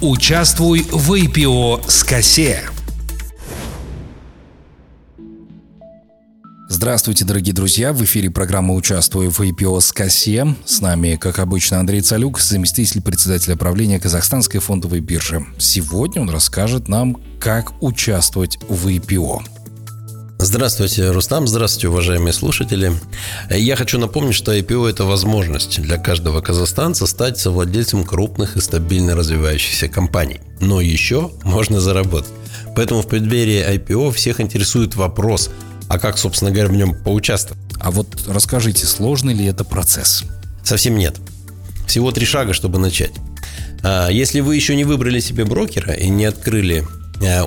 Участвуй в IPO с косе. Здравствуйте, дорогие друзья! В эфире программа «Участвую в IPO с косе». С нами, как обычно, Андрей Цалюк, заместитель председателя правления Казахстанской фондовой биржи. Сегодня он расскажет нам, как участвовать в IPO. Здравствуйте, Рустам. Здравствуйте, уважаемые слушатели. Я хочу напомнить, что IPO – это возможность для каждого казахстанца стать совладельцем крупных и стабильно развивающихся компаний. Но еще можно заработать. Поэтому в преддверии IPO всех интересует вопрос, а как, собственно говоря, в нем поучаствовать? А вот расскажите, сложный ли это процесс? Совсем нет. Всего три шага, чтобы начать. А, если вы еще не выбрали себе брокера и не открыли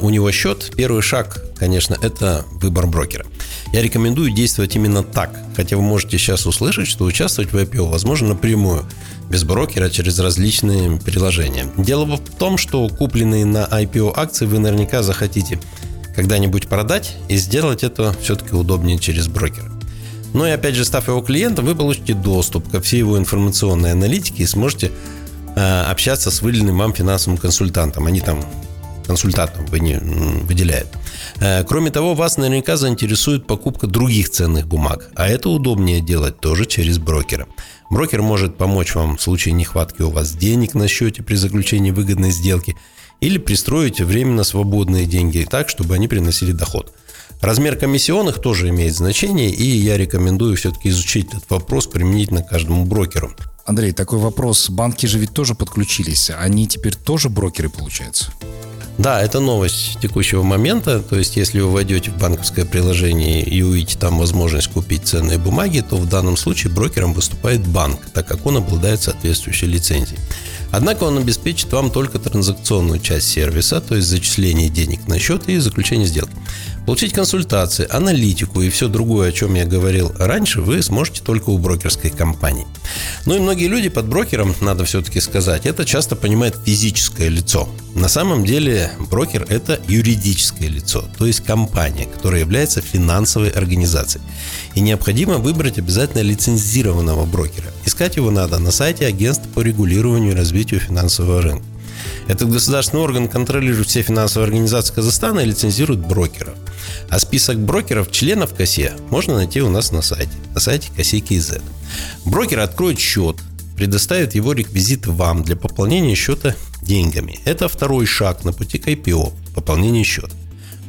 у него счет, первый шаг, конечно, это выбор брокера. Я рекомендую действовать именно так, хотя вы можете сейчас услышать, что участвовать в IPO возможно напрямую, без брокера, через различные приложения. Дело в том, что купленные на IPO акции вы наверняка захотите когда-нибудь продать и сделать это все-таки удобнее через брокера. Ну и опять же, став его клиентом, вы получите доступ ко всей его информационной аналитике и сможете э, общаться с выделенным вам финансовым консультантом. Они там консультантом выделяет. Э, кроме того, вас наверняка заинтересует покупка других ценных бумаг, а это удобнее делать тоже через брокера. Брокер может помочь вам в случае нехватки у вас денег на счете при заключении выгодной сделки или пристроить временно свободные деньги так, чтобы они приносили доход. Размер комиссионных тоже имеет значение, и я рекомендую все-таки изучить этот вопрос применительно каждому брокеру. Андрей, такой вопрос. Банки же ведь тоже подключились. Они теперь тоже брокеры, получается? Да, это новость текущего момента. То есть, если вы войдете в банковское приложение и увидите там возможность купить ценные бумаги, то в данном случае брокером выступает банк, так как он обладает соответствующей лицензией. Однако он обеспечит вам только транзакционную часть сервиса, то есть зачисление денег на счет и заключение сделки. Получить консультации, аналитику и все другое, о чем я говорил раньше, вы сможете только у брокерской компании. Ну и многие люди под брокером, надо все-таки сказать, это часто понимает физическое лицо. На самом деле брокер – это юридическое лицо, то есть компания, которая является финансовой организацией. И необходимо выбрать обязательно лицензированного брокера. Искать его надо на сайте агентства по регулированию и развитию финансового рынка. Этот государственный орган контролирует все финансовые организации Казахстана и лицензирует брокеров. А список брокеров, членов КАСЕ, можно найти у нас на сайте, на сайте КАСЕ КИЗ. Брокер откроет счет, предоставит его реквизиты вам для пополнения счета деньгами. Это второй шаг на пути к IPO – пополнение счета.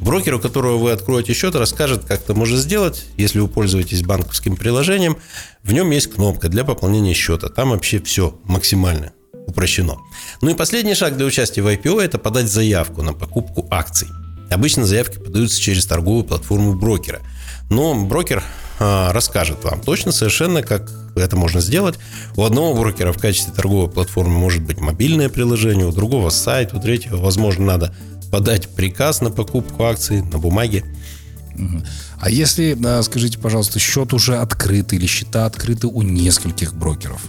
Брокер, у которого вы откроете счет, расскажет, как это можно сделать. Если вы пользуетесь банковским приложением, в нем есть кнопка для пополнения счета. Там вообще все максимально упрощено. Ну и последний шаг для участия в IPO – это подать заявку на покупку акций. Обычно заявки подаются через торговую платформу брокера. Но брокер э, расскажет вам точно совершенно, как это можно сделать. У одного брокера в качестве торговой платформы может быть мобильное приложение, у другого сайт, у третьего, возможно, надо подать приказ на покупку акций на бумаге. А если, скажите, пожалуйста, счет уже открыт или счета открыты у нескольких брокеров?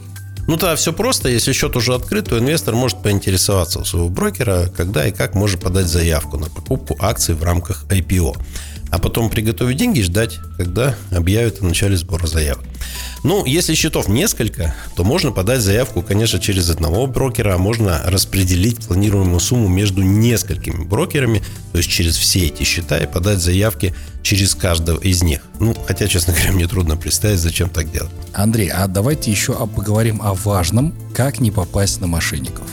Ну да, все просто. Если счет уже открыт, то инвестор может поинтересоваться у своего брокера, когда и как может подать заявку на покупку акций в рамках IPO а потом приготовить деньги и ждать, когда объявят о начале сбора заявок. Ну, если счетов несколько, то можно подать заявку, конечно, через одного брокера, а можно распределить планируемую сумму между несколькими брокерами, то есть через все эти счета и подать заявки через каждого из них. Ну, хотя, честно говоря, мне трудно представить, зачем так делать. Андрей, а давайте еще поговорим о важном, как не попасть на мошенников.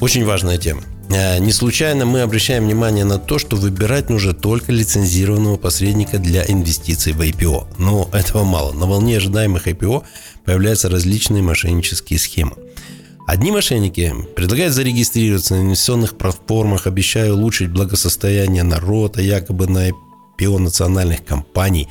Очень важная тема. Э, не случайно мы обращаем внимание на то, что выбирать нужно только лицензированного посредника для инвестиций в IPO. Но этого мало. На волне ожидаемых IPO появляются различные мошеннические схемы. Одни мошенники предлагают зарегистрироваться на инвестиционных платформах, обещая улучшить благосостояние народа, якобы на IPO национальных компаний.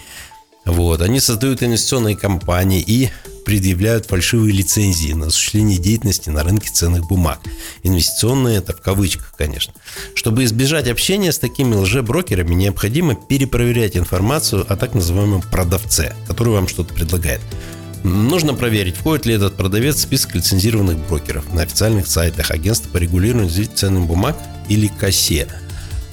Вот. Они создают инвестиционные компании и предъявляют фальшивые лицензии на осуществление деятельности на рынке ценных бумаг. Инвестиционные это в кавычках, конечно. Чтобы избежать общения с такими лжеброкерами, необходимо перепроверять информацию о так называемом продавце, который вам что-то предлагает. Нужно проверить, входит ли этот продавец в список лицензированных брокеров на официальных сайтах агентства по регулированию ценных бумаг или КАСЕ.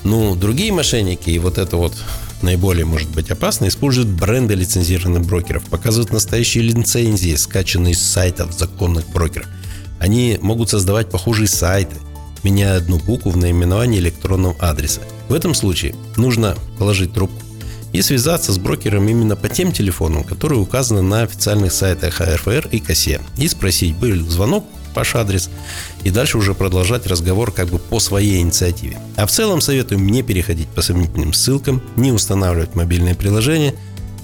Ну, другие мошенники и вот это вот наиболее может быть опасно, используют бренды лицензированных брокеров, показывают настоящие лицензии, скачанные с сайтов законных брокеров. Они могут создавать похожие сайты, меняя одну букву в наименовании электронного адреса. В этом случае нужно положить трубку и связаться с брокером именно по тем телефонам, которые указаны на официальных сайтах АРФР и КАСЕ, и спросить, был звонок ваш адрес, и дальше уже продолжать разговор как бы по своей инициативе. А в целом советую не переходить по сомнительным ссылкам, не устанавливать мобильное приложение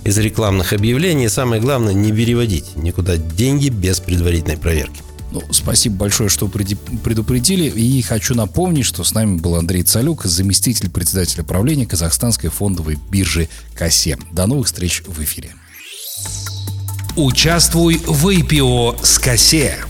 из рекламных объявлений, и самое главное, не переводить никуда деньги без предварительной проверки. Ну, спасибо большое, что предупредили. И хочу напомнить, что с нами был Андрей Цалюк, заместитель председателя правления Казахстанской фондовой биржи КАСЕ. До новых встреч в эфире. Участвуй в IPO с КАСЕ.